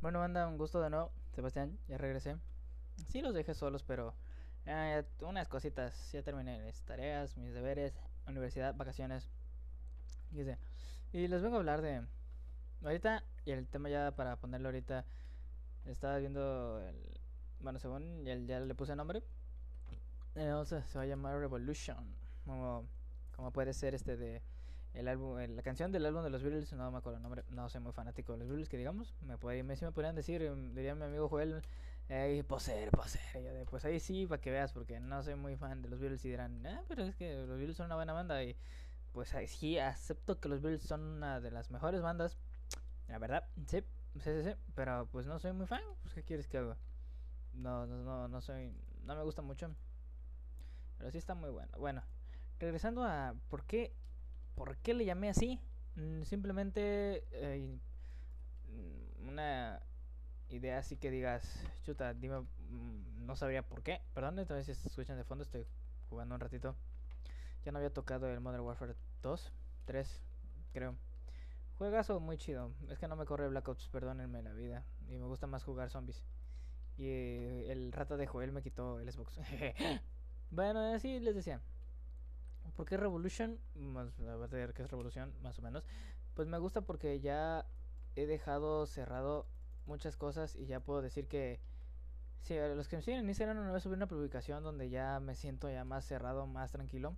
Bueno, banda, un gusto de nuevo. Sebastián, ya regresé. Sí, los dejé solos, pero eh, unas cositas. Ya terminé mis tareas, mis deberes, universidad, vacaciones. Y, sé. les vengo a hablar de. Ahorita, y el tema ya para ponerlo ahorita. Estaba viendo. El, bueno, según ya, ya le puse nombre. Eh, se va a llamar Revolution. Como, como puede ser este de el álbum, el- la canción del álbum de los Beatles, no me acuerdo el nombre, no soy muy fanático de los Beatles, que digamos, me puede, me, podrían decir, diría mi amigo Joel, eh, poser, poser, y yo pues ahí sí, para que veas, porque no soy muy fan de los Beatles y dirán, ah, pero es que los Beatles son una buena banda y pues ahí sí, acepto que los Beatles son una de las mejores bandas, la verdad, sí, sí, sí, sí, pero pues no soy muy fan, pues qué quieres que haga, no, no, no, no soy, no me gusta mucho, pero sí está muy bueno, bueno, regresando a por qué ¿Por qué le llamé así? Mm, Simplemente eh, mm, una idea así que digas, chuta, dime, mm, no sabría por qué. Perdón, entonces si escuchan de fondo, estoy jugando un ratito. Ya no había tocado el Modern Warfare 2, 3, creo. Juegazo muy chido. Es que no me corre Black Ops, perdónenme la vida. Y me gusta más jugar zombies. Y eh, el rata de Joel me quitó el Xbox. bueno, así les decía. ¿Por qué Revolution? Más, a ver qué es Revolución, más o menos. Pues me gusta porque ya he dejado cerrado muchas cosas y ya puedo decir que... Sí, los que me siguen en Instagram una vez subí una publicación donde ya me siento ya más cerrado, más tranquilo.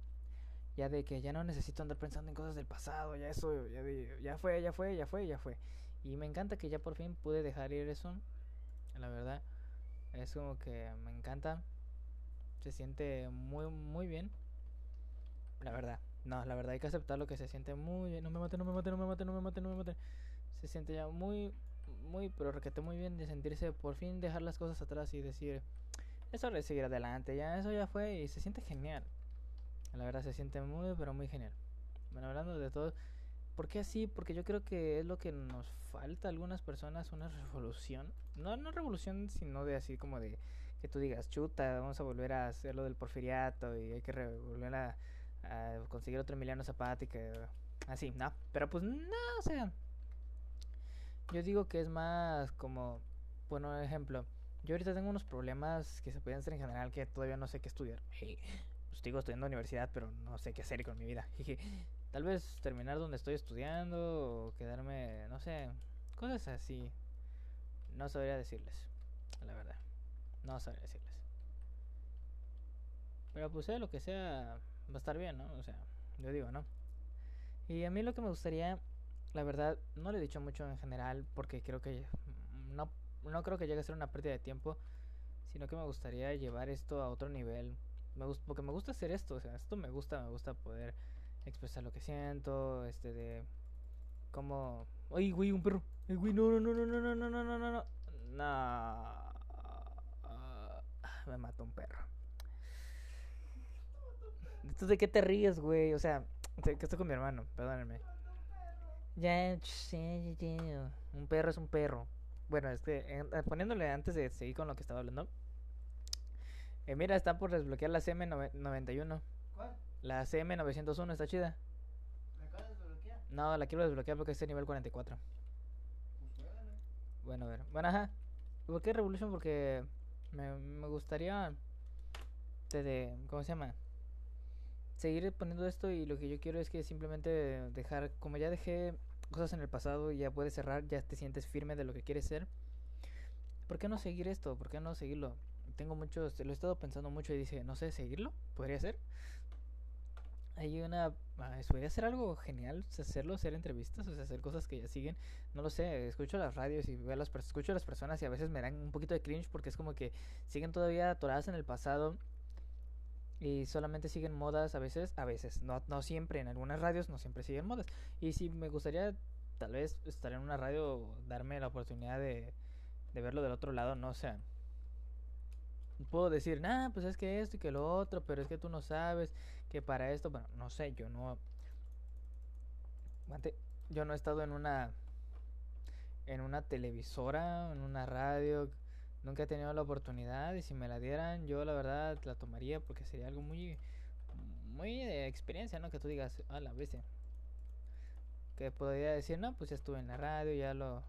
Ya de que ya no necesito andar pensando en cosas del pasado, ya eso, ya, de- ya fue, ya fue, ya fue, ya fue. Y me encanta que ya por fin pude dejar ir eso. La verdad, es como que me encanta. Se siente muy, muy bien. La verdad, no, la verdad hay que aceptarlo que se siente muy bien. No me mate, no me mate, no me mate, no me mate, no me mate. Se siente ya muy, muy, pero requete muy bien de sentirse por fin dejar las cosas atrás y decir, es de seguir adelante, ya eso ya fue y se siente genial. La verdad se siente muy, pero muy genial. Bueno, hablando de todo, ¿por qué así? Porque yo creo que es lo que nos falta a algunas personas, una revolución. No, no revolución, sino de así como de que tú digas, chuta, vamos a volver a hacer lo del porfiriato y hay que volver a a conseguir otro Emiliano Zapata y que así, no, pero pues no, o sea, yo digo que es más como, bueno, ejemplo, yo ahorita tengo unos problemas que se pueden ser en general que todavía no sé qué estudiar. Pues sigo estudiando universidad, pero no sé qué hacer con mi vida. Tal vez terminar donde estoy estudiando o quedarme, no sé, cosas así. No sabría decirles, la verdad. No sabría decirles. Pero pues sea lo que sea, va a estar bien, ¿no? O sea, yo digo, ¿no? Y a mí lo que me gustaría, la verdad, no le he dicho mucho en general porque creo que no, no creo que llegue a ser una pérdida de tiempo, sino que me gustaría llevar esto a otro nivel. Me gust- porque me gusta hacer esto, o sea, esto me gusta, me gusta poder expresar lo que siento, este de cómo... ¡Ay, güey, un perro! ¡Ay, güey, no, no, no, no, no, no, no, no, no, no! No. Me mató un perro. ¿Tú de qué te ríes, güey? O sea, que estoy con mi hermano, perdónenme. Ya. Un perro es un perro. Bueno, es que en- eh, poniéndole antes de seguir con lo que estaba hablando. eh, mira, está por desbloquear la CM91. ¿Cuál? La CM901 está chida. ¿Me acabas de desbloquear? No, la quiero desbloquear porque es de nivel 44. Pues. Bueno, a ver. Bueno, ajá. ¿Por qué Revolution? Porque me, me gustaría. De, de- ¿Cómo se llama? Seguir poniendo esto y lo que yo quiero es que simplemente dejar. Como ya dejé cosas en el pasado y ya puedes cerrar, ya te sientes firme de lo que quieres ser. ¿Por qué no seguir esto? ¿Por qué no seguirlo? Tengo muchos. Lo he estado pensando mucho y dice, no sé, ¿seguirlo? ¿Podría ser? Hay una. ah, podría ser algo genial hacerlo, hacer entrevistas, o sea, hacer cosas que ya siguen. No lo sé, escucho las radios y veo las, escucho a las personas y a veces me dan un poquito de cringe porque es como que siguen todavía atoradas en el pasado y solamente siguen modas a veces, a veces, no, no siempre, en algunas radios no siempre siguen modas. Y si me gustaría tal vez estar en una radio, darme la oportunidad de, de verlo del otro lado, no sé. Puedo decir, nah, pues es que esto y que lo otro, pero es que tú no sabes que para esto, bueno, no sé, yo no... Yo no he estado en una... En una televisora, en una radio, nunca he tenido la oportunidad y si me la dieran yo la verdad la tomaría porque sería algo muy muy de experiencia, ¿no? Que tú digas, a la bestia. Que podría decir, no, pues ya estuve en la radio, ya lo...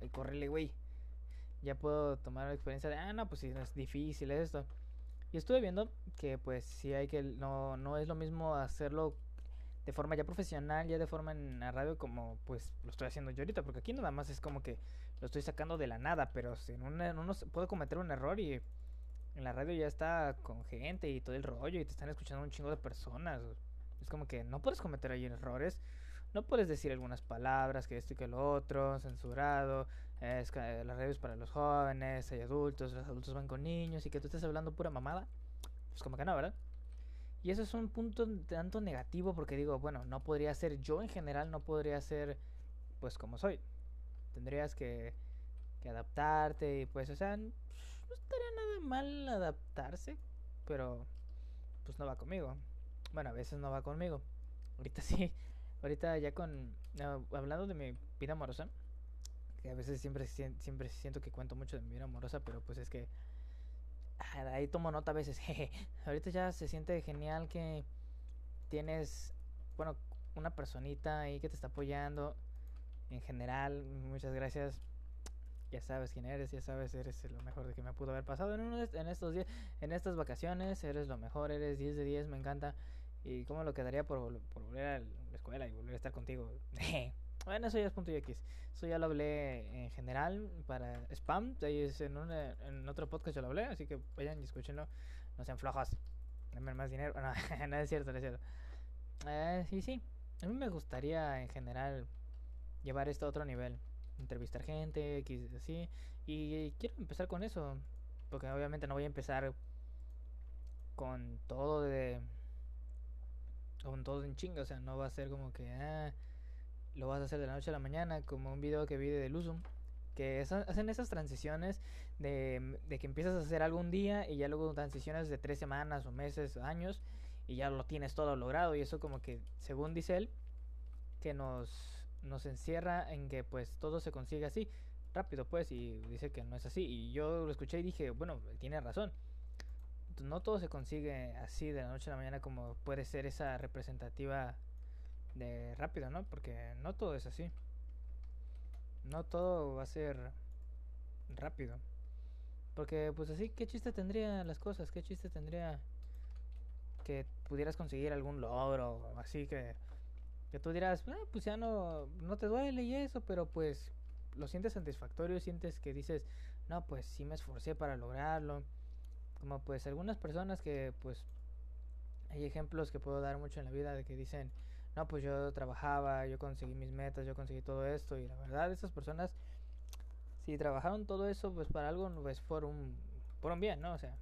El correle, güey. Ya puedo tomar la experiencia de, ah, no, pues no es difícil esto. Y estuve viendo que pues sí hay que, no, no es lo mismo hacerlo de forma ya profesional, ya de forma en la radio como pues lo estoy haciendo yo ahorita, porque aquí nada más es como que lo estoy sacando de la nada, pero en, una, en uno puedo cometer un error y en la radio ya está con gente y todo el rollo y te están escuchando un chingo de personas. Es como que no puedes cometer ahí errores. No puedes decir algunas palabras, que esto y que lo otro, censurado, es que la radio es para los jóvenes, hay adultos, los adultos van con niños y que tú estés hablando pura mamada. Pues como que no, ¿verdad? Y eso es un punto tanto negativo porque digo, bueno, no podría ser yo en general, no podría ser pues como soy. Tendrías que, que adaptarte y pues, o sea, no estaría nada mal adaptarse, pero pues no va conmigo. Bueno, a veces no va conmigo. Ahorita sí, ahorita ya con no, hablando de mi vida amorosa, que a veces siempre siempre siento que cuento mucho de mi vida amorosa, pero pues es que ah, ahí tomo nota a veces. Jeje. ahorita ya se siente genial que tienes bueno, una personita ahí que te está apoyando en general. Muchas gracias ya sabes quién eres, ya sabes, eres lo mejor de que me pudo haber pasado en, uno de, estos días, en estas vacaciones, eres lo mejor, eres 10 de 10, me encanta. ¿Y cómo lo quedaría por, por volver a la escuela y volver a estar contigo? bueno, eso ya es punto y X. Eso ya lo hablé en general para spam. Ahí es en, una, en otro podcast yo lo hablé, así que vayan y escúchenlo. No sean flojos. Denme más dinero. No, no es cierto, no es cierto. Eh, sí, sí. A mí me gustaría en general llevar esto a otro nivel entrevistar gente, X, así. Y quiero empezar con eso, porque obviamente no voy a empezar con todo de... con todo en chinga, o sea, no va a ser como que... Ah, lo vas a hacer de la noche a la mañana, como un video que vi de Delusum, que hacen esas transiciones de, de que empiezas a hacer algo un día y ya luego transiciones de tres semanas o meses, años, y ya lo tienes todo logrado, y eso como que, según dice él, que nos nos encierra en que pues todo se consigue así, rápido pues, y dice que no es así. Y yo lo escuché y dije, bueno, tiene razón. No todo se consigue así de la noche a la mañana como puede ser esa representativa de rápido, ¿no? Porque no todo es así. No todo va a ser rápido. Porque pues así, ¿qué chiste tendría las cosas? ¿Qué chiste tendría que pudieras conseguir algún logro? Así que que tú dirás, ah, pues ya no, no te duele y eso, pero pues lo sientes satisfactorio, sientes que dices, no, pues sí me esforcé para lograrlo. Como pues algunas personas que pues hay ejemplos que puedo dar mucho en la vida de que dicen, no, pues yo trabajaba, yo conseguí mis metas, yo conseguí todo esto y la verdad esas personas si trabajaron todo eso pues para algo pues por un por un bien, ¿no? O sea,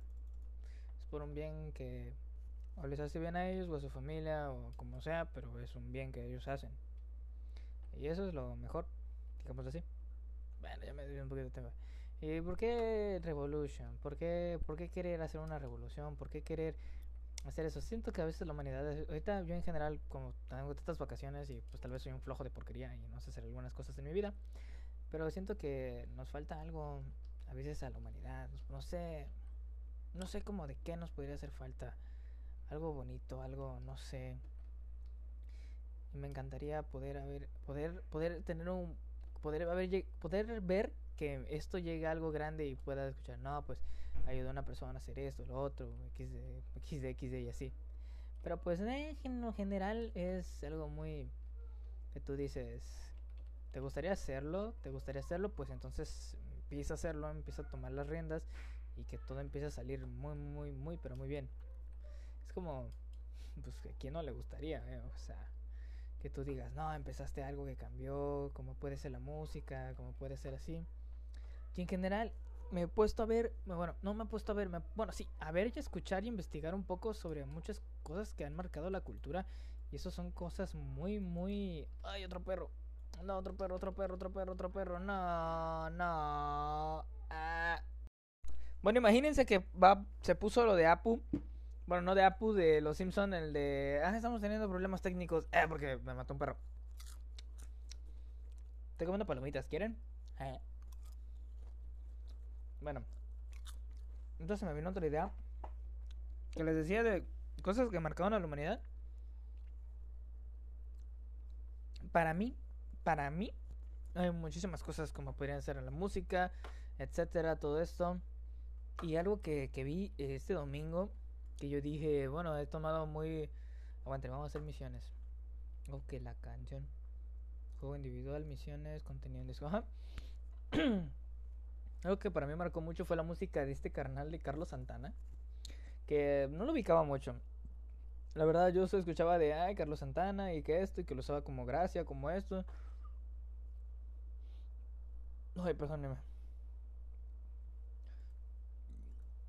es por un bien que o les hace bien a ellos o a su familia o como sea, pero es un bien que ellos hacen. Y eso es lo mejor, digamos así. Bueno, ya me dio un poquito de tema. ¿Y por qué Revolution? ¿Por qué, ¿Por qué querer hacer una revolución? ¿Por qué querer hacer eso? Siento que a veces la humanidad, ahorita yo en general, como tengo tantas vacaciones y pues tal vez soy un flojo de porquería y no sé hacer algunas cosas en mi vida, pero siento que nos falta algo a veces a la humanidad, no sé, no sé cómo de qué nos podría hacer falta algo bonito, algo, no sé. Me encantaría poder haber, poder, poder tener un, poder haber, poder ver que esto llegue a algo grande y pueda escuchar, no, pues ayudó a una persona a hacer esto, lo otro, x de, x de y así. Pero pues en general es algo muy que tú dices, ¿te gustaría hacerlo? ¿Te gustaría hacerlo? Pues entonces empieza a hacerlo, empieza a tomar las riendas y que todo empiece a salir muy, muy, muy, pero muy bien como, pues, ¿a quién no le gustaría? Eh? O sea, que tú digas, no, empezaste algo que cambió, como puede ser la música, como puede ser así. Y en general, me he puesto a ver, bueno, no me he puesto a ver, bueno, sí, a ver y escuchar y investigar un poco sobre muchas cosas que han marcado la cultura. Y eso son cosas muy, muy... ¡Ay, otro perro! No, otro perro, otro perro, otro perro, otro perro. No, no. Ah. Bueno, imagínense que va, se puso lo de Apu Bueno, no de Apu, de Los Simpson, el de... Ah, estamos teniendo problemas técnicos. Eh, porque me mató un perro. Estoy comiendo palomitas, ¿quieren? Eh. Bueno. Entonces me vino otra idea. Que les decía de cosas que marcaron a la humanidad. Para mí, para mí, hay muchísimas cosas como podrían ser la música, etcétera, todo esto. Y algo que, que vi este domingo, que yo dije, bueno, he tomado muy... Aguante, vamos a hacer misiones. Ok, la canción. Juego individual, misiones, contenido en disco. Ajá. Algo que para mí marcó mucho fue la música de este carnal de Carlos Santana. Que no lo ubicaba mucho. La verdad, yo solo escuchaba de, ay, Carlos Santana y que esto, y que lo usaba como gracia, como esto. Ay, perdóneme.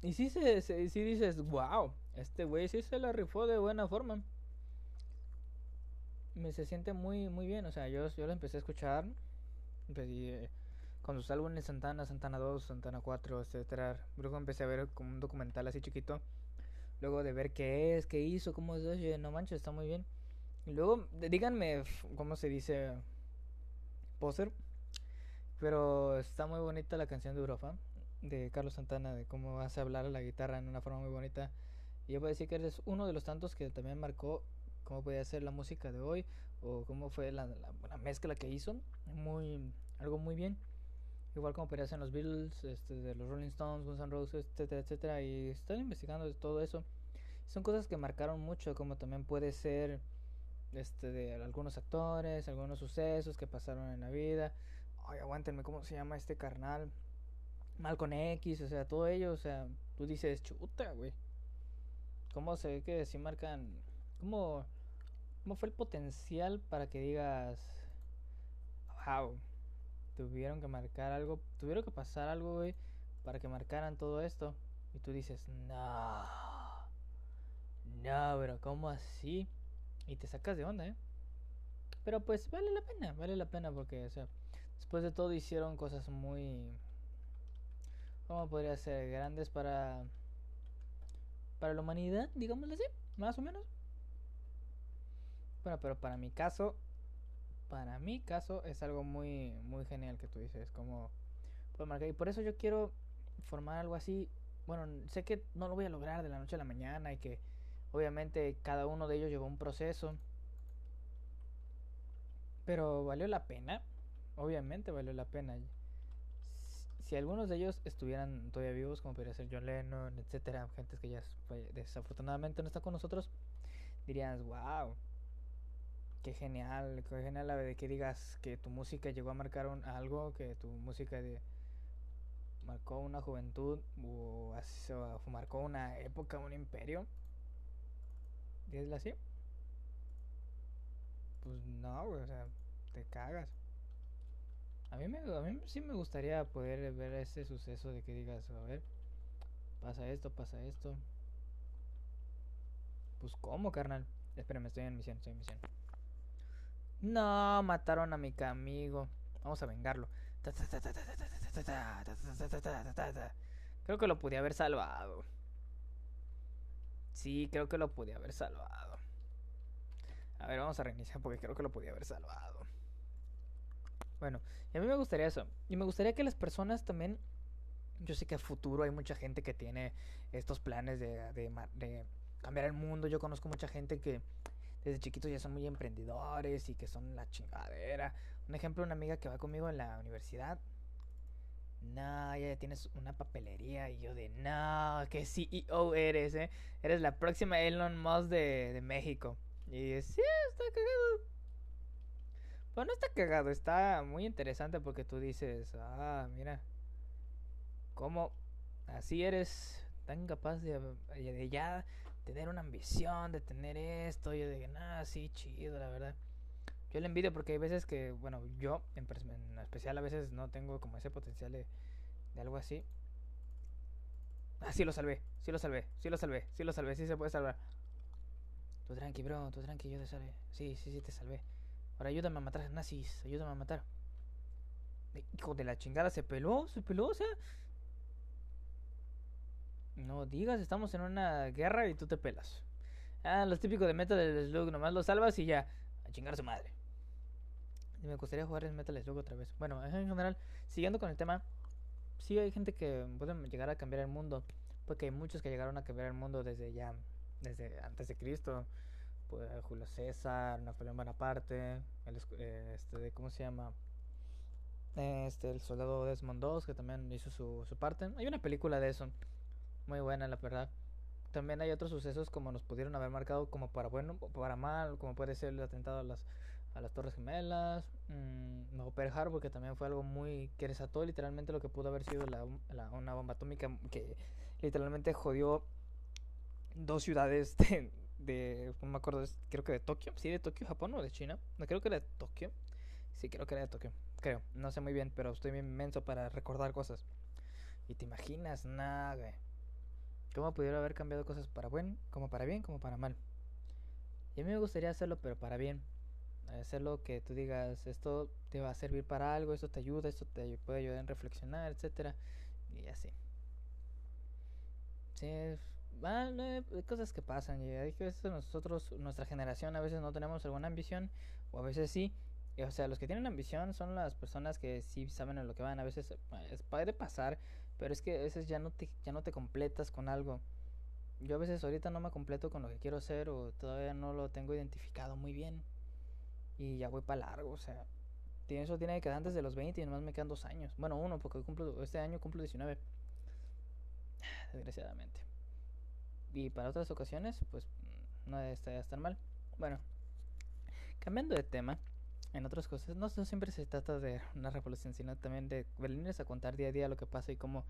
Y sí, se, se- sí dices, wow, este güey sí se la rifó de buena forma. Me se siente muy, muy bien. O sea, yo, yo lo empecé a escuchar. pues, eh, con sus álbumes Santana, Santana 2, Santana 4, etcétera. Luego empecé a ver como un documental así chiquito. Luego de ver qué es, qué hizo, cómo es, oye, no manches, está muy bien. Y luego, díganme, ¿cómo se dice? Poser. Pero está muy bonita la canción de Europa de Carlos Santana, de cómo hace hablar la guitarra en una forma muy bonita. Y yo puedo decir que eres uno de los tantos que también marcó cómo podía ser la música de hoy o cómo fue la- la mezcla que hizo. Muy, algo muy bien. Igual como podría ser los Beatles, este, de los Rolling Stones, Guns N' Roses, etcétera, etcétera. Y estoy investigando todo eso. Son cosas que marcaron mucho, como también puede ser este de algunos actores, algunos sucesos que pasaron en la vida. Ay, aguántenme, ¿cómo se llama este carnal? Malcolm X, o sea, todo ello, o sea, tú dices, chuta, güey. ¿Cómo se ve que si marcan? ¿Cómo, ¿Cómo fue el potencial para que digas, wow, tuvieron que marcar algo, tuvieron que pasar algo, güey, para que marcaran todo esto? Y tú dices, no, no, pero ¿cómo así? Y te sacas de onda, ¿eh? Pero pues vale la pena, vale la pena porque, o sea, después de todo hicieron cosas muy... ¿Cómo podría ser? Grandes para... Para la humanidad, digámoslo así, más o menos. Bueno, pero para mi caso, para mi caso es algo muy, muy genial que tú dices, como puedo marcar. Y por eso yo quiero formar algo así. Bueno, sé que no lo voy a lograr de la noche a la mañana y que obviamente cada uno de ellos llevó un proceso. Pero valió la pena. Obviamente valió la pena. Si- algunos de ellos estuvieran todavía vivos, como podría ser John Lennon, etcétera, gentes que ya desafortunadamente no están con nosotros, dirías, wow, qué genial, qué genial la de que digas que tu música llegó a marcar un- algo, que tu música de, marcó una juventud o, marcó una época, un imperio. ¿Dices así? Pues no, güey, o sea, te cagas. A mí, me, a mí sí me gustaría poder ver ese suceso de que digas, a ver, pasa esto, pasa esto. Pues, ¿cómo, carnal? Espérame, estoy en misión, estoy en misión. No, mataron a mi amigo. Vamos a vengarlo. Creo que lo pude haber salvado. Sí, creo que lo pude haber salvado. A ver, vamos a reiniciar porque creo que lo podía haber salvado. Bueno, y a mí me gustaría eso. Y me gustaría que las personas también. Yo sé que a futuro hay mucha gente que tiene estos planes de, cambiar el mundo. Yo conozco mucha gente que desde chiquitos ya son muy emprendedores y que son la chingadera. Un ejemplo, una amiga que va conmigo en la universidad. No, ya tienes una papelería. Y yo de, no, que CEO eres, eh. Eres la próxima Elon Musk de, de México. Y sí, está cagado. Pues no está cagado, está muy interesante porque tú dices, ah, mira, cómo así eres tan capaz de ya tener una ambición, de tener esto, yo de nada, sí, chido, la verdad. Yo le envidio porque hay veces que, bueno, yo en, especial a veces no tengo como ese potencial de, algo así. Ah, sí lo salvé, sí lo salvé, sí lo salvé, sí lo salvé, sí se puede salvar. Tú tranqui, bro, tú tranqui, yo te salvé. Sí, sí, sí, te salvé. Ahora ayúdame a matar a nazis, ayúdame a matar. Hijo de la chingada, se peló, se peló, o sea. No digas, estamos en una guerra y tú te pelas. Ah, los típicos de Metal Slug, nomás lo salvas y ya, a chingar a su madre. Me gustaría jugar en Metal Slug otra vez. Bueno, en general, siguiendo con el tema, sí hay gente que puede llegar a cambiar el mundo. Porque hay muchos que llegaron a cambiar el mundo desde ya, desde antes de Cristo. Pues, Julio César, Napoleón Bonaparte, el, eh, este, ¿cómo se llama? Este, el soldado Desmond II, que también hizo su, su parte. Hay una película de eso, muy buena, la verdad. También hay otros sucesos como nos pudieron haber marcado como para bueno o para mal, como puede ser el atentado a las, a las Torres Gemelas, mm, no, Pearl Harbor, que también fue algo muy que desató literalmente lo que pudo haber sido la, una bomba atómica que literalmente jodió dos ciudades de, no me acuerdo, creo que de Tokio, sí, de Tokio, Japón o de China, no creo que era de Tokio, sí, creo que era de Tokio, creo, no sé muy bien, pero estoy inmenso para recordar cosas. Y te imaginas, nada, güey. ¿Cómo pudiera haber cambiado cosas para buen, como para bien, como para mal? Y a mí me gustaría hacerlo, pero para bien. Hacerlo que tú digas, esto te va a servir para algo, esto te ayuda, esto te puede ayudar en reflexionar, etcétera Y así. Sí, vale, hay cosas que pasan. Y que veces nosotros, nuestra generación, a veces no tenemos alguna ambición, o a veces sí. O sea, los que tienen ambición son las personas que sí saben a lo que van. A veces eh, puede pasar, pero es que a veces ya no te, ya no te completas con algo. Yo a veces ahorita no me completo con lo que quiero ser o todavía no lo tengo identificado muy bien. Y ya voy para largo, o sea. Eso tiene que quedar antes de los 20 y nomás me quedan dos años. Bueno, uno, porque cumplo, este año cumplo 19. Desgraciadamente. Y para otras ocasiones, pues mm, no está tan mal. Bueno, cambiando de tema, en otras cosas, no, siempre se trata de una revolución, sino también de venirles a contar día a día lo que pasa y cómo,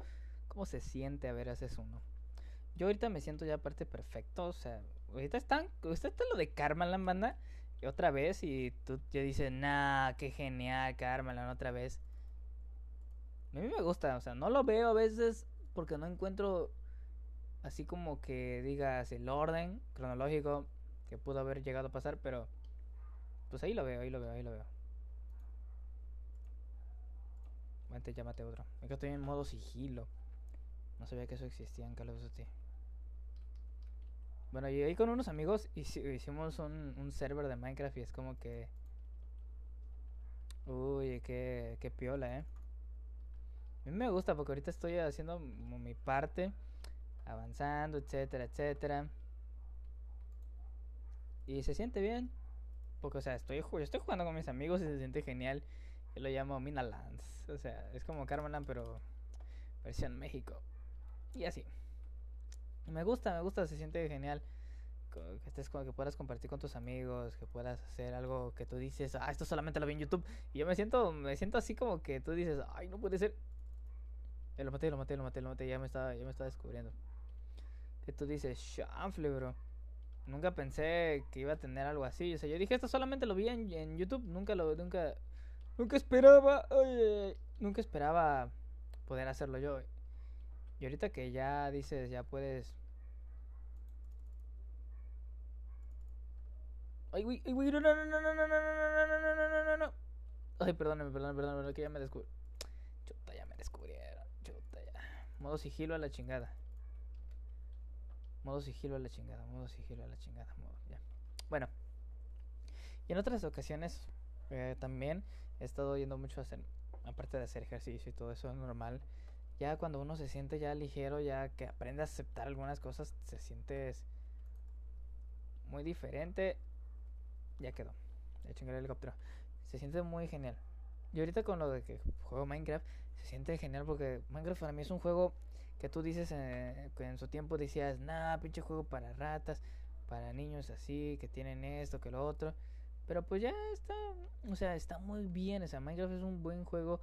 cómo se siente a ver haces uno. Yo ahorita me siento ya aparte perfecto, o sea, ahorita están, ahorita está lo de Karmaland, banda, y otra vez, y tú ya dices, nah, qué genial, Karmaland, otra vez. A mí me gusta, o sea, no lo veo a veces porque no encuentro así como que digas el orden cronológico que pudo haber llegado a pasar, pero pues ahí lo veo, ahí lo veo, ahí lo veo. Vente, llámate otro. Es que estoy en modo sigilo. No sabía que eso existía en Call. Bueno, y ahí con unos amigos hici- hicimos un, un server de Minecraft y es como que... Uy, qué, qué piola, eh. A mí me gusta porque ahorita estoy haciendo mi parte, avanzando, etcétera, etcétera. Y se siente bien. Porque, o sea, estoy, yo estoy jugando con mis amigos y se siente genial. Yo lo llamo Minalands. O sea, es como Carmelan, pero versión México. Y así. Me gusta, me gusta, se siente genial. Que estés que puedas compartir con tus amigos, que puedas hacer algo que tú dices, ah, esto solamente lo vi en YouTube. Y yo me siento, me siento así como que tú dices, ay, no puede ser. Ya lo maté, lo maté, lo maté, lo maté, ya me estaba, ya me estaba descubriendo. Que tú dices, chanfle, bro. Nunca pensé que iba a tener algo así. O sea, yo dije, esto solamente lo vi en, YouTube. Nunca lo, nunca, nunca esperaba, ay, nunca esperaba poder hacerlo yo. Y ahorita que ya dices, ya puedes. Ay, güey, ay, güey, no, no, no, no, no, no, no, no, no, no, no, no, no, no. Ay, perdóname, perdóname, perdóname, que ya me descubrí. Chuta, ya me descubrieron. Chuta, ya. Modo sigilo a la chingada. Modo sigilo a la chingada, modo sigilo a la chingada, modo, ya. Bueno. Y en otras ocasiones eh, también he estado yendo mucho a hacer, aparte de hacer ejercicio y todo eso es normal. Ya cuando uno se siente ya ligero, ya que aprende a aceptar algunas cosas, se siente muy diferente. Ya quedó. Ya chingar el helicóptero. Se siente muy genial. Y ahorita con lo de que juego Minecraft, se siente genial porque Minecraft para mí es un juego que tú dices eh, que en su tiempo decías, nah, pinche juego para ratas, para niños así, que tienen esto, que lo otro. Pero pues ya está, o sea, está muy bien. O sea, Minecraft es un buen juego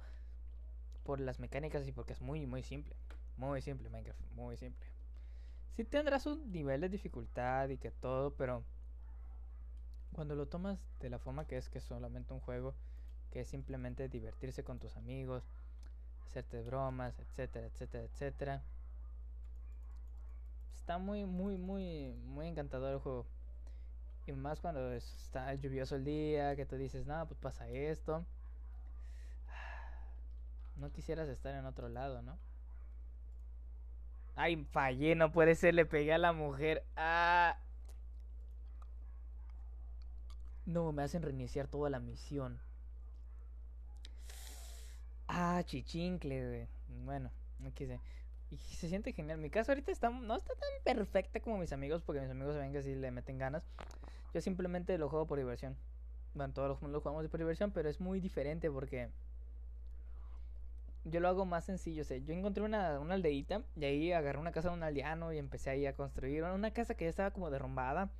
por las mecánicas y porque es muy, muy simple. Muy simple Minecraft, muy simple. Sí tendrá su nivel de dificultad y que todo, pero cuando lo tomas de la forma que es, que es solamente un juego, que es simplemente divertirse con tus amigos, hacerte bromas, etcétera, etcétera, etcétera. Está muy, muy, muy, muy encantador el juego. Y más cuando es- está lluvioso el día, que tú dices, no, pues pasa esto. No quisieras estar en otro lado, ¿no? Ay, fallé, no puede ser, le pegué a la mujer. Ah. No, me hacen reiniciar toda la misión. Ah, chichincle. Bueno, no quise. Y se siente genial. Mi casa ahorita está, no está tan perfecta como mis amigos, porque mis amigos saben que sí le meten ganas. Yo simplemente lo juego por diversión. Bueno, todos los lo jugamos por diversión, pero es muy diferente porque yo lo hago más sencillo. O yo encontré una, una aldeita y ahí agarré una casa de un aldeano y empecé ahí a construir una casa que ya estaba como derrumbada.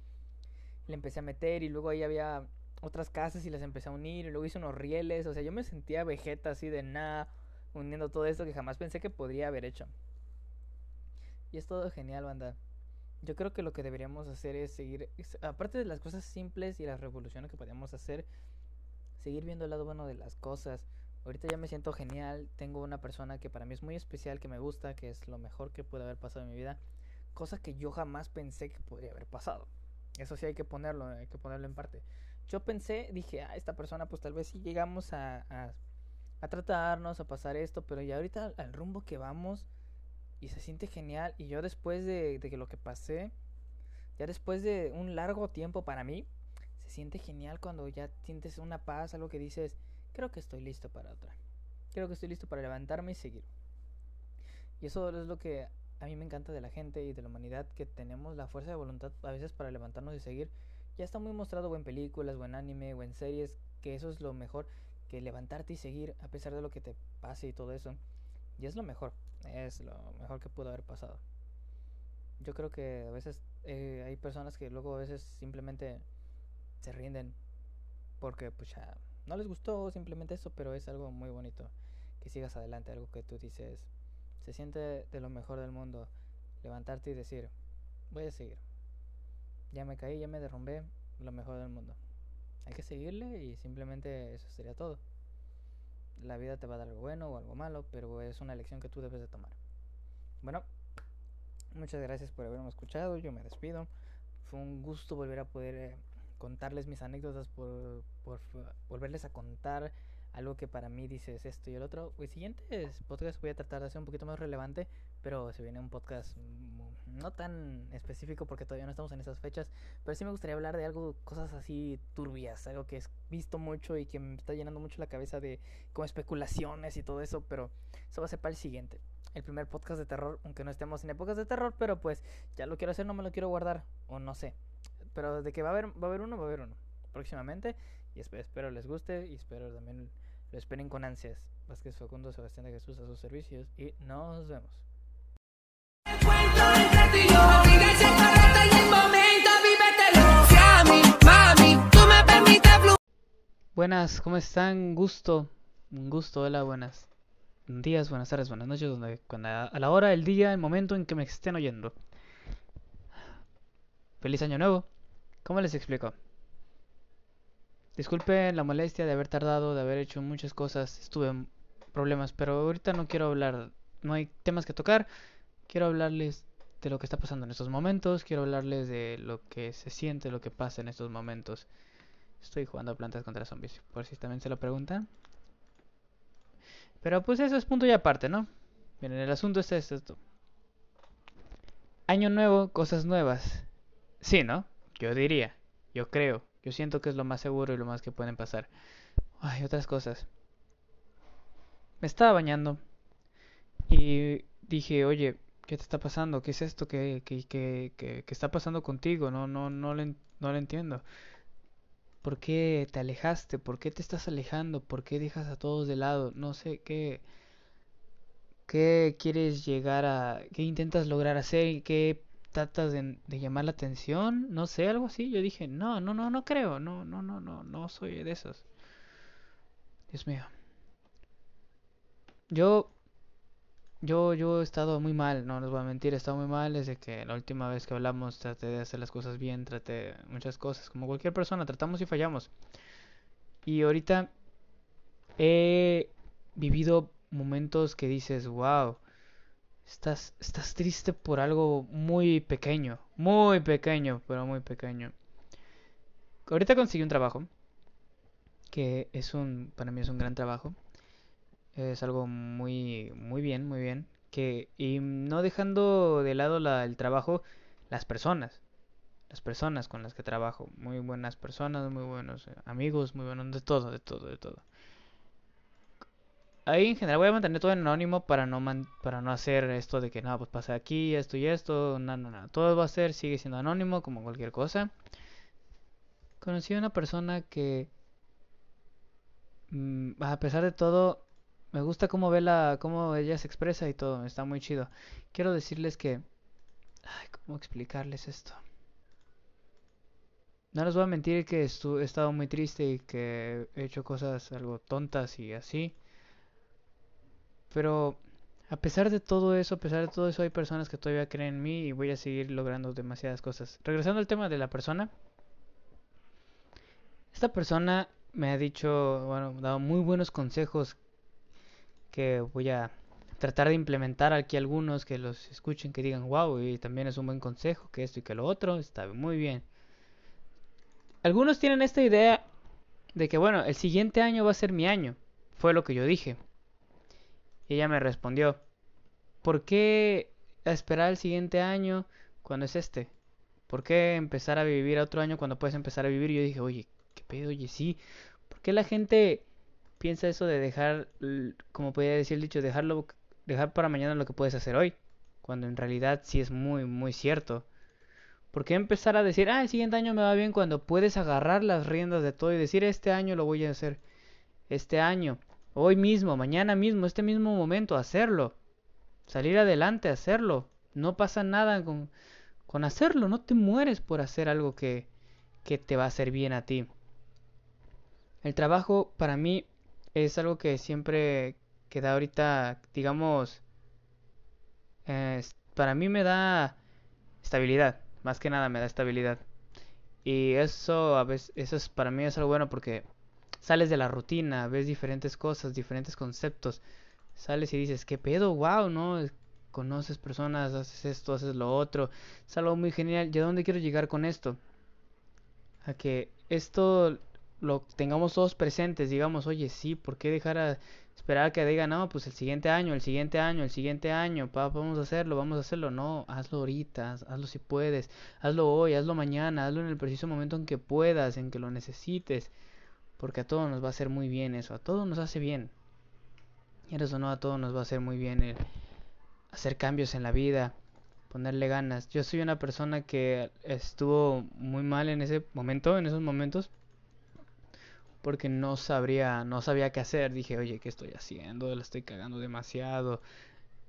Le empecé a meter y luego ahí había otras casas y las empecé a unir y luego hice unos rieles. O sea, yo me sentía vegeta así de nada, uniendo todo esto que jamás pensé que podría haber hecho. Y es todo genial, banda. Yo creo que lo que deberíamos hacer es seguir, aparte de las cosas simples y las revoluciones que podríamos hacer, seguir viendo el lado bueno de las cosas. Ahorita ya me siento genial, tengo una persona que para mí es muy especial, que me gusta, que es lo mejor que puede haber pasado en mi vida, cosa que yo jamás pensé que podría haber pasado. Eso sí hay que ponerlo, hay que ponerlo en parte. Yo pensé, dije, ah, esta persona pues tal vez sí llegamos a, a, tratarnos, a pasar esto, pero ya ahorita al, rumbo que vamos y se siente genial y yo después de, de lo que pasé, ya después de un largo tiempo para mí, se siente genial cuando ya sientes una paz, algo que dices, creo que estoy listo para otra. Creo que estoy listo para levantarme y seguir. Y eso es lo que a mí me encanta de la gente y de la humanidad, que tenemos la fuerza de voluntad a veces para levantarnos y seguir. Ya está muy mostrado o en películas, o en anime, o en series, que eso es lo mejor, que levantarte y seguir a pesar de lo que te pase y todo eso. Y es lo mejor, es lo mejor que pudo haber pasado. Yo creo que a veces eh, hay personas que luego a veces simplemente se rinden porque pues ya no les gustó simplemente eso, pero es algo muy bonito que sigas adelante, algo que tú dices, se siente de lo mejor del mundo, levantarte y decir, voy a seguir. Ya me caí, ya me derrumbé, lo mejor del mundo. Hay que seguirle y simplemente eso sería todo. La vida te va a dar algo bueno o algo malo, pero es una elección que tú debes de tomar. Bueno, muchas gracias por haberme escuchado, yo me despido. Fue un gusto volver a poder eh, contarles mis anécdotas, por, por volverles a contar algo que para mí dices esto y el otro. El siguiente podcast voy a tratar de hacer un poquito más relevante, pero se viene un podcast no tan específico porque todavía no estamos en esas fechas, pero sí me gustaría hablar de algo, cosas así turbias, algo que he visto mucho y que me está llenando mucho la cabeza de como especulaciones y todo eso, pero eso va a ser para el siguiente. El primer podcast de terror, aunque no estemos en épocas de terror, pero pues ya lo quiero hacer, no me lo quiero guardar, o no sé. Pero de que va a haber, va a haber uno, va a haber uno próximamente. Y esp- espero les guste y espero también lo esperen con ansias. Vázquez Facundo, Sebastián de Jesús a sus servicios y nos vemos. Buenas, ¿cómo están? Gusto, un gusto, hola, buenas días, buenas tardes, buenas noches, donde, cuando, a la hora, el día, el momento en que me estén oyendo. Feliz año nuevo. ¿Cómo les explico? Disculpen la molestia de haber tardado, de haber hecho muchas cosas, estuve en problemas, pero ahorita no quiero hablar, no hay temas que tocar. Quiero hablarles de lo que está pasando en estos momentos, quiero hablarles de lo que se siente, lo que pasa en estos momentos. Estoy jugando a plantas contra zombies, por si también se lo preguntan. Pero pues eso es punto y aparte, ¿no? Miren, el asunto este es esto. Año nuevo, cosas nuevas. Sí, ¿no? Yo diría, yo creo, yo siento que es lo más seguro y lo más que pueden pasar. Ay, otras cosas. Me estaba bañando y dije, oye, ¿qué te está pasando? ¿Qué es esto? ¿Qué, qué, qué, qué- qué está pasando contigo? No, no, no le, no le entiendo. ¿Por qué te alejaste? ¿Por qué te estás alejando? ¿Por qué dejas a todos de lado? No sé, ¿qué, qué quieres llegar a... ¿Qué intentas lograr hacer? ¿Qué tratas de, de llamar la atención? No sé, algo así. Yo dije, no, no, no, no creo. No, no, no, no, no soy de esos. Dios mío. Yo, yo, yo he estado muy mal, no les voy a mentir, he estado muy mal desde que la última vez que hablamos traté de hacer las cosas bien, traté muchas cosas, como cualquier persona, tratamos y fallamos. Y ahorita he vivido momentos que dices, wow, estás, estás triste por algo muy pequeño, muy pequeño, pero muy pequeño. Ahorita conseguí un trabajo, que es un, para mí es un gran trabajo. Es algo muy, muy bien, muy bien. que y no dejando de lado la- el trabajo, las personas, las personas con las que trabajo, muy buenas personas, muy buenos eh, amigos, muy buenos de todo, de todo, de todo. Ahí en general voy a mantener todo anónimo para no para no hacer esto de que no, pues pasa aquí, esto y esto, no, no, no, todo va a ser, sigue siendo anónimo como cualquier cosa. Conocí a una persona que mm, a pesar de todo me gusta cómo ve la, cómo ella se expresa y todo, está muy chido. Quiero decirles que, ay, ¿cómo explicarles esto? No les voy a mentir que estu- he estado muy triste y que he hecho cosas algo tontas y así. Pero a pesar de todo eso, a pesar de todo eso, hay personas que todavía creen en mí y voy a seguir logrando demasiadas cosas. Regresando al tema de la persona, esta persona me ha dicho, bueno, dado muy buenos consejos que voy a tratar de implementar aquí algunos que los escuchen, que digan, wow, y también es un buen consejo, que esto y que lo otro, está muy bien. Algunos tienen esta idea de que, bueno, el siguiente año va a ser mi año, fue lo que yo dije. Ella me respondió, ¿por qué esperar el siguiente año cuando es este? ¿Por qué empezar a vivir otro año cuando puedes empezar a vivir? Y yo dije, oye, ¿qué pedo? Oye, sí. ¿Por qué la gente piensa eso de dejar, como podría decir el dicho, dejarlo, dejar para mañana lo que puedes hacer hoy? Cuando en realidad sí es muy, muy cierto. ¿Por qué empezar a decir, ah, el siguiente año me va bien cuando puedes agarrar las riendas de todo y decir, este año lo voy a hacer? Este año, hoy mismo, mañana mismo, este mismo momento, hacerlo. Salir adelante, hacerlo. No pasa nada con, con hacerlo, no te mueres por hacer algo que, que te va a hacer bien a ti. El trabajo para mí es algo que siempre que da ahorita, digamos, eh, para mí me da estabilidad, más que nada me da estabilidad. Y eso a veces, eso es para mí es algo bueno porque sales de la rutina, ves diferentes cosas, diferentes conceptos, sales y dices, ¿qué pedo? Wow, ¿no? Es- Conoces personas, haces esto, haces lo otro, es algo muy genial. ¿Y a dónde quiero llegar con esto? A que esto lo tengamos todos presentes, digamos, oye, sí, ¿por qué dejar a esperar a que diga, no, pues el siguiente año, el siguiente año, el siguiente año, pa, vamos a hacerlo, vamos a hacerlo? No, hazlo ahorita, haz- hazlo si puedes, hazlo hoy, hazlo mañana, hazlo en el preciso momento en que puedas, en que lo necesites, porque a todos nos va a hacer muy bien eso, a todos nos hace bien. Y eso no, a todos nos va a hacer muy bien el hacer cambios en la vida, ponerle ganas. Yo soy una persona que estuvo muy mal en ese momento, en esos momentos, porque no sabría, no sabía qué hacer. Dije, oye, ¿qué estoy haciendo? La estoy cagando demasiado.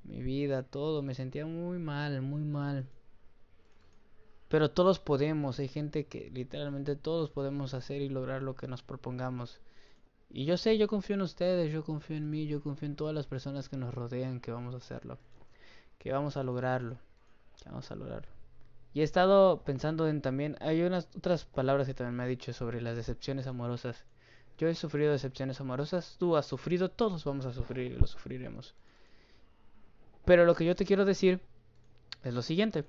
Mi vida, todo, me sentía muy mal, muy mal. Pero todos podemos, hay gente que literalmente todos podemos hacer y lograr lo que nos propongamos. Y yo sé, yo confío en ustedes, yo confío en mí, yo confío en todas las personas que nos rodean que vamos a hacerlo, que vamos a lograrlo, que vamos a lograrlo. Y he estado pensando en también, hay unas otras palabras que también me ha dicho sobre las decepciones amorosas. Yo he sufrido decepciones amorosas, tú has sufrido, todos vamos a sufrir y lo sufriremos. Pero lo que yo te quiero decir es lo siguiente.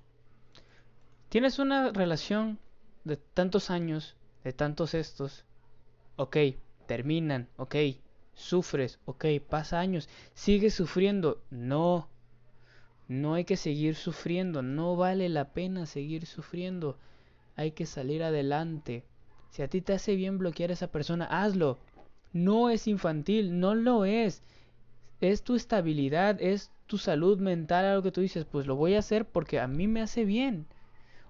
Tienes una relación de tantos años, de tantos estos, ok, terminan, ok, sufres, ok, pasa años, sigues sufriendo, no, no hay que seguir sufriendo, no vale la pena seguir sufriendo, hay que salir adelante. Si a ti te hace bien bloquear a esa persona, hazlo. No es infantil, no lo es. Es tu estabilidad, es tu salud mental, algo que tú dices, pues lo voy a hacer porque a mí me hace bien.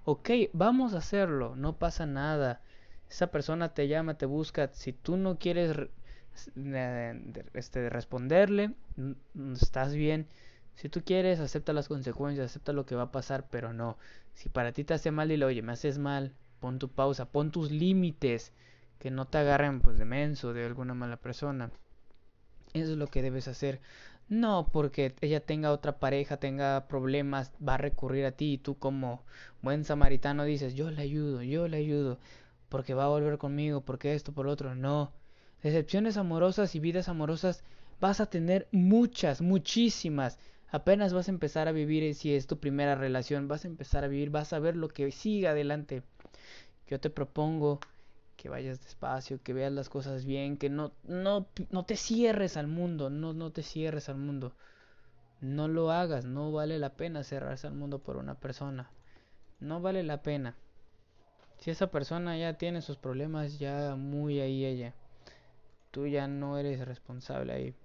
Ok, vamos a hacerlo, no pasa nada. Esa persona te llama, te busca. Si tú no quieres este, responderle, estás bien. Si tú quieres, acepta las consecuencias, acepta lo que va a pasar, pero no. Si para ti te hace mal, dile, oye, me haces mal, pon tu pausa, pon tus límites, que no te agarren pues de menso, de alguna mala persona. Eso es lo que debes hacer. No porque ella tenga otra pareja, tenga problemas, va a recurrir a ti y tú como buen samaritano dices, yo le ayudo, yo le ayudo, porque va a volver conmigo, porque esto, por otro. No. Decepciones amorosas y vidas amorosas vas a tener muchas, muchísimas. Apenas vas a empezar a vivir, eh, si es tu primera relación, vas a empezar a vivir, vas a ver lo que sigue adelante. Yo te propongo que vayas despacio, que veas las cosas bien, que no, no, no te cierres al mundo, no, no te cierres al mundo. no lo hagas, no vale la pena cerrarse al mundo por una persona. No vale la pena. Si esa persona ya tiene sus problemas, ya muy ahí ella. Tú ya no eres responsable ahí.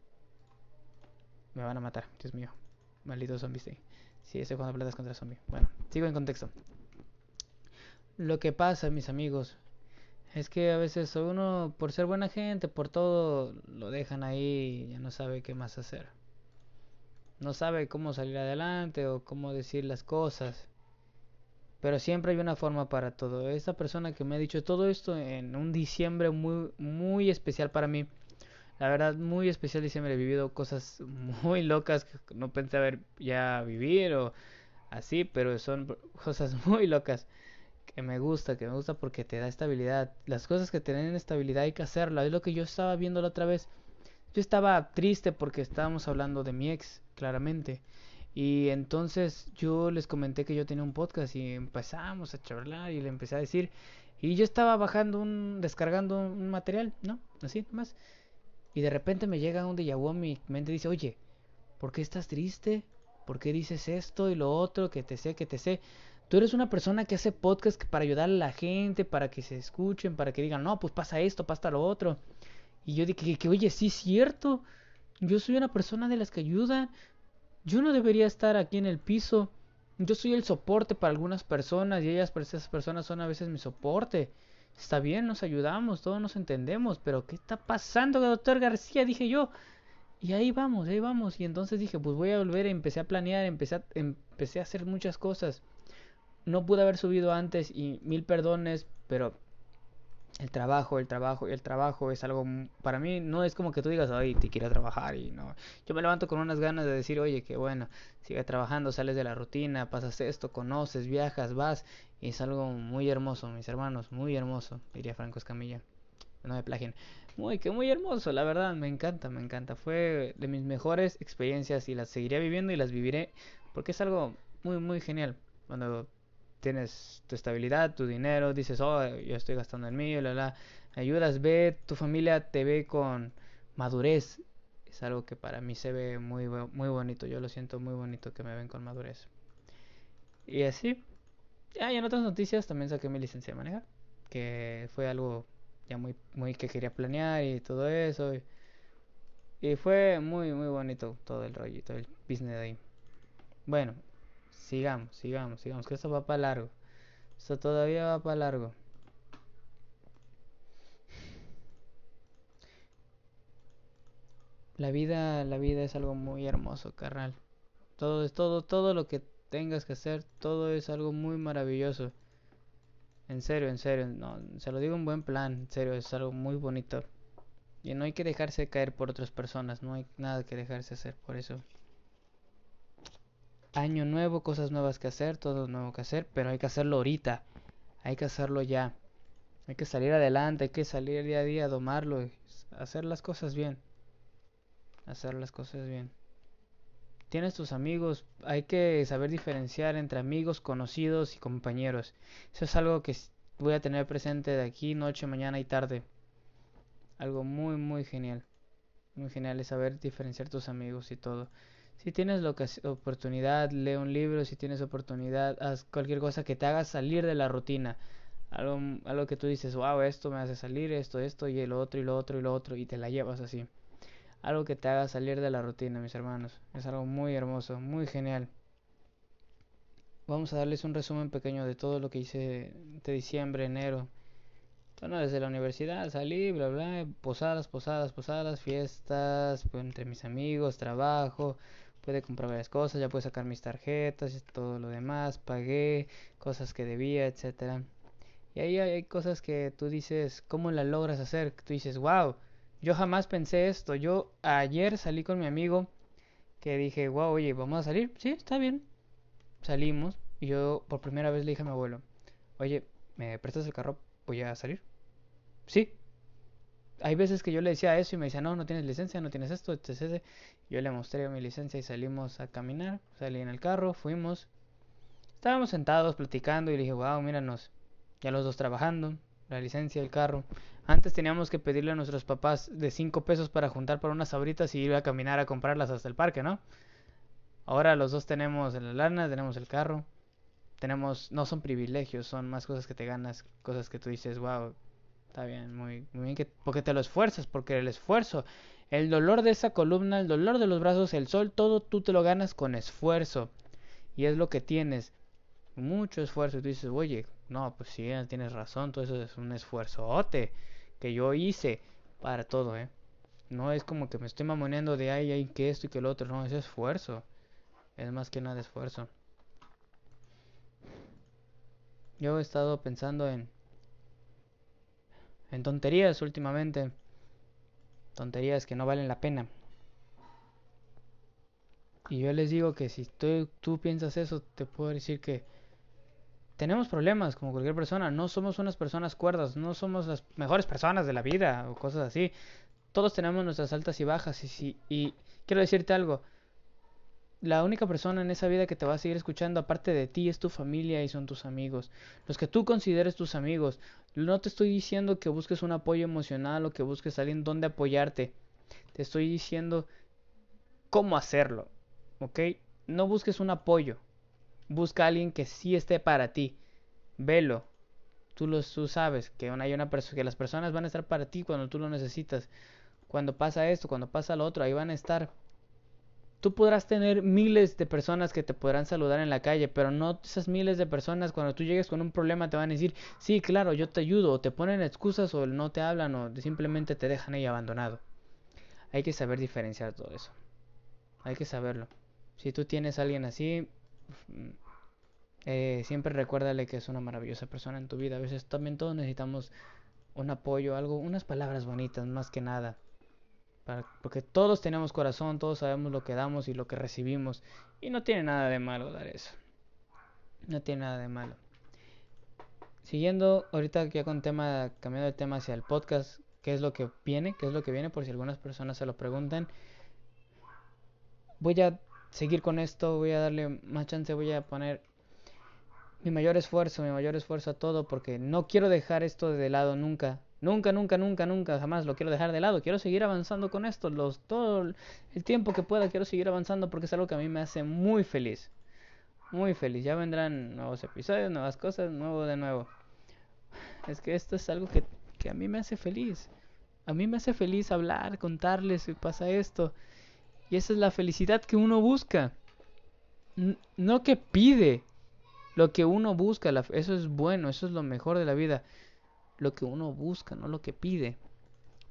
Me van a matar, Dios mío. Maldito zombie sí. Sí, estoy jugando platas contra zombie. Bueno, sigo en contexto. Lo que pasa, mis amigos, es que a veces uno, por ser buena gente, por todo, lo dejan ahí y ya no sabe qué más hacer. No sabe cómo salir adelante o cómo decir las cosas. Pero siempre hay una forma para todo. Esta persona que me ha dicho todo esto en un diciembre muy, muy especial para mí. La verdad, muy especial diciembre. He vivido cosas muy locas que no pensé haber ya vivir o así, pero son cosas muy locas que me gusta, que me gusta porque te da estabilidad. Las cosas que te dan estabilidad hay que hacerlas. Es lo que yo estaba viendo la otra vez. Yo estaba triste porque estábamos hablando de mi ex, claramente. Y entonces yo les comenté que yo tenía un podcast y empezamos a charlar y le empecé a decir. Y yo estaba bajando un, descargando un material, ¿no? Así, más. Y de repente me llega un déjà vu mi mente dice, oye, ¿por qué estás triste? ¿Por qué dices esto y lo otro? Que te sé, que te sé. Tú eres una persona que hace podcast para ayudar a la gente, para que se escuchen, para que digan, no, pues pasa esto, pasa lo otro. Y yo dije, que, que oye, sí es cierto. Yo soy una persona de las que ayudan. Yo no debería estar aquí en el piso. Yo soy el soporte para algunas personas y ellas, esas personas son a veces mi soporte. Está bien, nos ayudamos, todos nos entendemos, pero ¿qué está pasando, doctor García? Dije yo. Y ahí vamos, ahí vamos. Y entonces dije, pues voy a volver, empecé a planear, empecé a, empecé a hacer muchas cosas. No pude haber subido antes y mil perdones, pero el trabajo, el trabajo, el trabajo es algo para mí no es como que tú digas, "Ay, te quiero trabajar" y no. Yo me levanto con unas ganas de decir, "Oye, que bueno, sigue trabajando, sales de la rutina, pasas esto, conoces, viajas, vas" y es algo muy hermoso, mis hermanos, muy hermoso, diría Franco Escamilla. No me plagien. Muy que muy hermoso, la verdad, me encanta, me encanta. Fue de mis mejores experiencias y las seguiré viviendo y las viviré porque es algo muy muy genial cuando tienes tu estabilidad, tu dinero, dices, oh, yo estoy gastando en mí, la, la, ayudas, ve, tu familia te ve con madurez. Es algo que para mí se ve muy, muy bonito, yo lo siento muy bonito que me ven con madurez. Y así, y en otras noticias también saqué mi licencia de manejar, que fue algo ya muy, muy que quería planear y todo eso. Y, y fue muy, muy bonito todo el rollo, todo el business de ahí. Bueno, sigamos, sigamos, sigamos, que esto va para largo. Esto todavía va para largo. La vida, la vida es algo muy hermoso, carnal. Todo es todo, todo lo que tengas que hacer, todo es algo muy maravilloso. En serio, en serio, no, se lo digo en buen plan, en serio, es algo muy bonito. Y no hay que dejarse caer por otras personas, no hay nada que dejarse hacer por eso año nuevo, cosas nuevas que hacer, todo nuevo que hacer, pero hay que hacerlo ahorita, hay que hacerlo ya. Hay que salir adelante, hay que salir día a día domarlo, hacer las cosas bien. Hacer las cosas bien. Tienes tus amigos, hay que saber diferenciar entre amigos, conocidos y compañeros. Eso es algo que voy a tener presente de aquí, noche, mañana y tarde. Algo muy, muy genial. Muy genial es saber diferenciar tus amigos y todo. Si tienes la oportunidad, lee un libro, si tienes oportunidad, haz cualquier cosa que te haga salir de la rutina. Algo, algo que tú dices, wow, esto me hace salir, esto, esto, y lo otro, y lo otro, y lo otro, y te la llevas así. Algo que te haga salir de la rutina, mis hermanos. Es algo muy hermoso, muy genial. Vamos a darles un resumen pequeño de todo lo que hice de diciembre, enero. Bueno, desde la universidad salí, bla, bla, posadas, posadas, posadas, fiestas, pues, entre mis amigos, trabajo, pude comprar varias cosas, ya pude sacar mis tarjetas todo lo demás, pagué cosas que debía, etcétera. Y ahí hay cosas que tú dices, ¿cómo la logras hacer? Tú dices, wow, yo jamás pensé esto. Yo ayer salí con mi amigo que dije, wow, oye, ¿vamos a salir? Sí, está bien. Salimos y yo por primera vez le dije a mi abuelo, oye, ¿me prestas el carro? ¿Voy a salir? Sí, hay veces que yo le decía eso y me decía, no, no tienes licencia, no tienes esto, etc. Yo le mostré mi licencia y salimos a caminar. Salí en el carro, fuimos. Estábamos sentados platicando y le dije, wow, míranos, ya los dos trabajando, la licencia, el carro. Antes teníamos que pedirle a nuestros papás de 5 pesos para juntar para unas sabritas y ir a caminar a comprarlas hasta el parque, ¿no? Ahora los dos tenemos la lana, tenemos el carro, tenemos, no son privilegios, son más cosas que te ganas, cosas que tú dices, wow, está bien, muy, muy bien, que, porque te lo esfuerzas, porque el esfuerzo, el dolor de esa columna, el dolor de los brazos, el sol, todo tú te lo ganas con esfuerzo. Y es lo que tienes, mucho esfuerzo. Y tú dices, oye, no, pues sí, tienes razón, todo eso es un esfuerzote que yo hice para todo, ¿eh? No es como que me estoy mamoneando de ay, ay, que esto y que lo otro, no, es esfuerzo. Es más que nada esfuerzo. Yo he estado pensando en en tonterías últimamente. Tonterías que no valen la pena. Y yo les digo que si tú, piensas eso, te puedo decir que tenemos problemas como cualquier persona. No somos unas personas cuerdas, no somos las mejores personas de la vida o cosas así. Todos tenemos nuestras altas y bajas. Y, si, y quiero decirte algo. La única persona en esa vida que te va a seguir escuchando aparte de ti es tu familia y son tus amigos. Los que tú consideres tus amigos. No te estoy diciendo que busques un apoyo emocional o que busques alguien donde apoyarte. Te estoy diciendo cómo hacerlo. ¿Ok? No busques un apoyo. Busca a alguien que sí esté para ti. Velo. Tú, lo, tú sabes que, una, hay una que las personas van a estar para ti cuando tú lo necesitas. Cuando pasa esto, cuando pasa lo otro, ahí van a estar. Tú podrás tener miles de personas que te podrán saludar en la calle, pero no esas miles de personas cuando tú llegues con un problema te van a decir, sí, claro, yo te ayudo, o te ponen excusas o no te hablan o simplemente te dejan ahí abandonado. Hay que saber diferenciar todo eso. Hay que saberlo. Si tú tienes a alguien así, eh, siempre recuérdale que es una maravillosa persona en tu vida. A veces también todos necesitamos un apoyo, algo, unas palabras bonitas, más que nada porque todos tenemos corazón, todos sabemos lo que damos y lo que recibimos. Y no tiene nada de malo dar eso. No tiene nada de malo. Siguiendo, ahorita ya con tema, cambiando de tema hacia el podcast, ¿qué es lo que viene? ¿Qué es lo que viene? Por si algunas personas se lo preguntan. Voy a seguir con esto, voy a darle más chance, voy a poner mi mayor esfuerzo, mi mayor esfuerzo a todo, porque no quiero dejar esto de lado nunca. Nunca, nunca, nunca, nunca, jamás lo quiero dejar de lado. Quiero seguir avanzando con esto. Los, todo el tiempo que pueda quiero seguir avanzando porque es algo que a mí me hace muy feliz. Muy feliz. Ya vendrán nuevos episodios, nuevas cosas, nuevo de nuevo. Es que esto es algo que, que a mí me hace feliz. A mí me hace feliz hablar, contarles si pasa esto. Y esa es la felicidad que uno busca. no que pide. Lo que uno busca, eso es bueno, eso es lo mejor de la vida lo que uno busca, no lo que pide.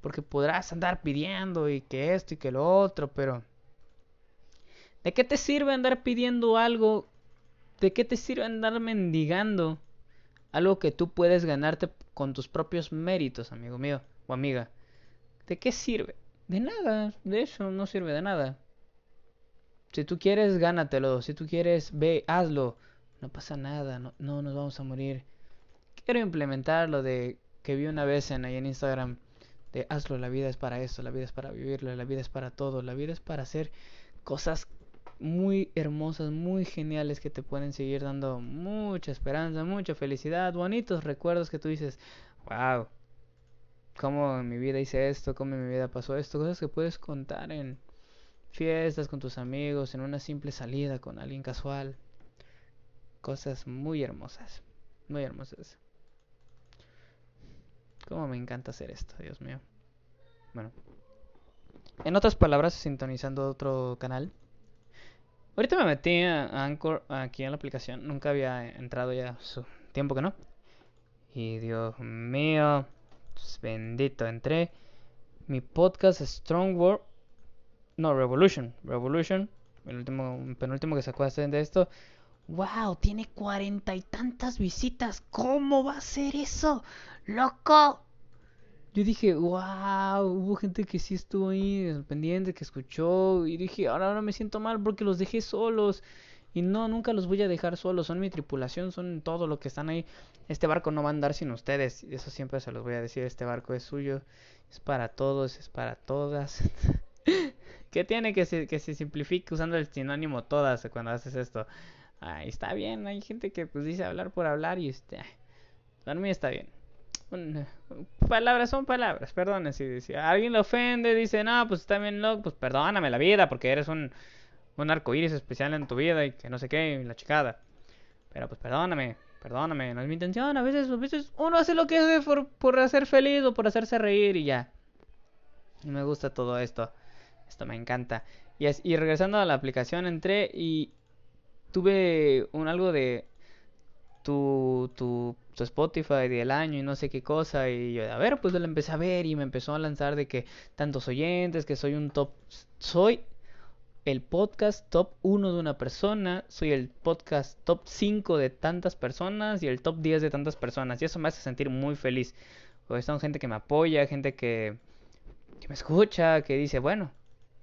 Porque podrás andar pidiendo y que esto y que lo otro, pero ¿de qué te sirve andar pidiendo algo? ¿De qué te sirve andar mendigando algo que tú puedes ganarte con tus propios méritos, amigo mío o amiga? ¿De qué sirve? De nada, de eso no sirve de nada. Si tú quieres, gánatelo. Si tú quieres, ve, hazlo. No pasa nada, no, no nos vamos a morir quiero implementar lo de que vi una vez en ahí en Instagram de hazlo, la vida es para eso, la vida es para vivirlo, la vida es para todo, la vida es para hacer cosas muy hermosas, muy geniales que te pueden seguir dando mucha esperanza, mucha felicidad, bonitos recuerdos que tú dices, wow, cómo en mi vida hice esto, cómo en mi vida pasó esto, cosas que puedes contar en fiestas con tus amigos, en una simple salida con alguien casual, cosas muy hermosas, muy hermosas. Cómo me encanta hacer esto, Dios mío. Bueno. En otras palabras, sintonizando otro canal. Ahorita me metí a Anchor aquí en la aplicación. Nunca había entrado ya su tiempo que no. Y Dios mío. Pues, bendito. Entré. Mi podcast Strong World. No, Revolution. Revolution. El último, penúltimo que sacó de esto. ¡Wow! Tiene cuarenta y tantas visitas. ¿Cómo va a ser eso? ¡Loco! Yo dije, wow, hubo gente que sí estuvo ahí pendiente, que escuchó. Y dije, ahora, ahora me siento mal porque los dejé solos. Y no, nunca los voy a dejar solos. Son mi tripulación, son todo lo que están ahí. Este barco no va a andar sin ustedes. Eso siempre se los voy a decir. Este barco es suyo. Es para todos, es para todas. ¿Qué tiene que se, que se simplifique usando el sinónimo todas cuando haces esto? Ahí está bien. Hay gente que pues dice hablar por hablar y este... Para mí está bien palabras son palabras, perdone. Si, alguien le ofende, dice, no, pues está bien loco, pues perdóname la vida porque eres un, un arco iris especial en tu vida y que no sé qué, la chicada. Pero pues perdóname, perdóname, no es mi intención. A veces, a veces uno hace lo que hace por, por hacer feliz o por hacerse reír y ya. Me gusta todo esto. Esto me encanta. Y, es- y regresando a la aplicación, entré y tuve un algo de tu, tu, Spotify del año y no sé qué cosa. Y yo, a ver, pues lo empecé a ver y me empezó a lanzar de que tantos oyentes, que soy un top. Soy el podcast top 1 de una persona, soy el podcast top 5 de tantas personas y el top 10 de tantas personas. Y eso me hace sentir muy feliz. Porque son gente que me apoya, gente que, que me escucha, que dice, bueno,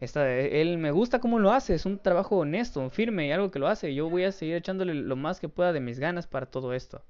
esta, él me gusta cómo lo hace, es un trabajo honesto, firme y algo que lo hace. Yo voy a seguir echándole lo más que pueda de mis ganas para todo esto.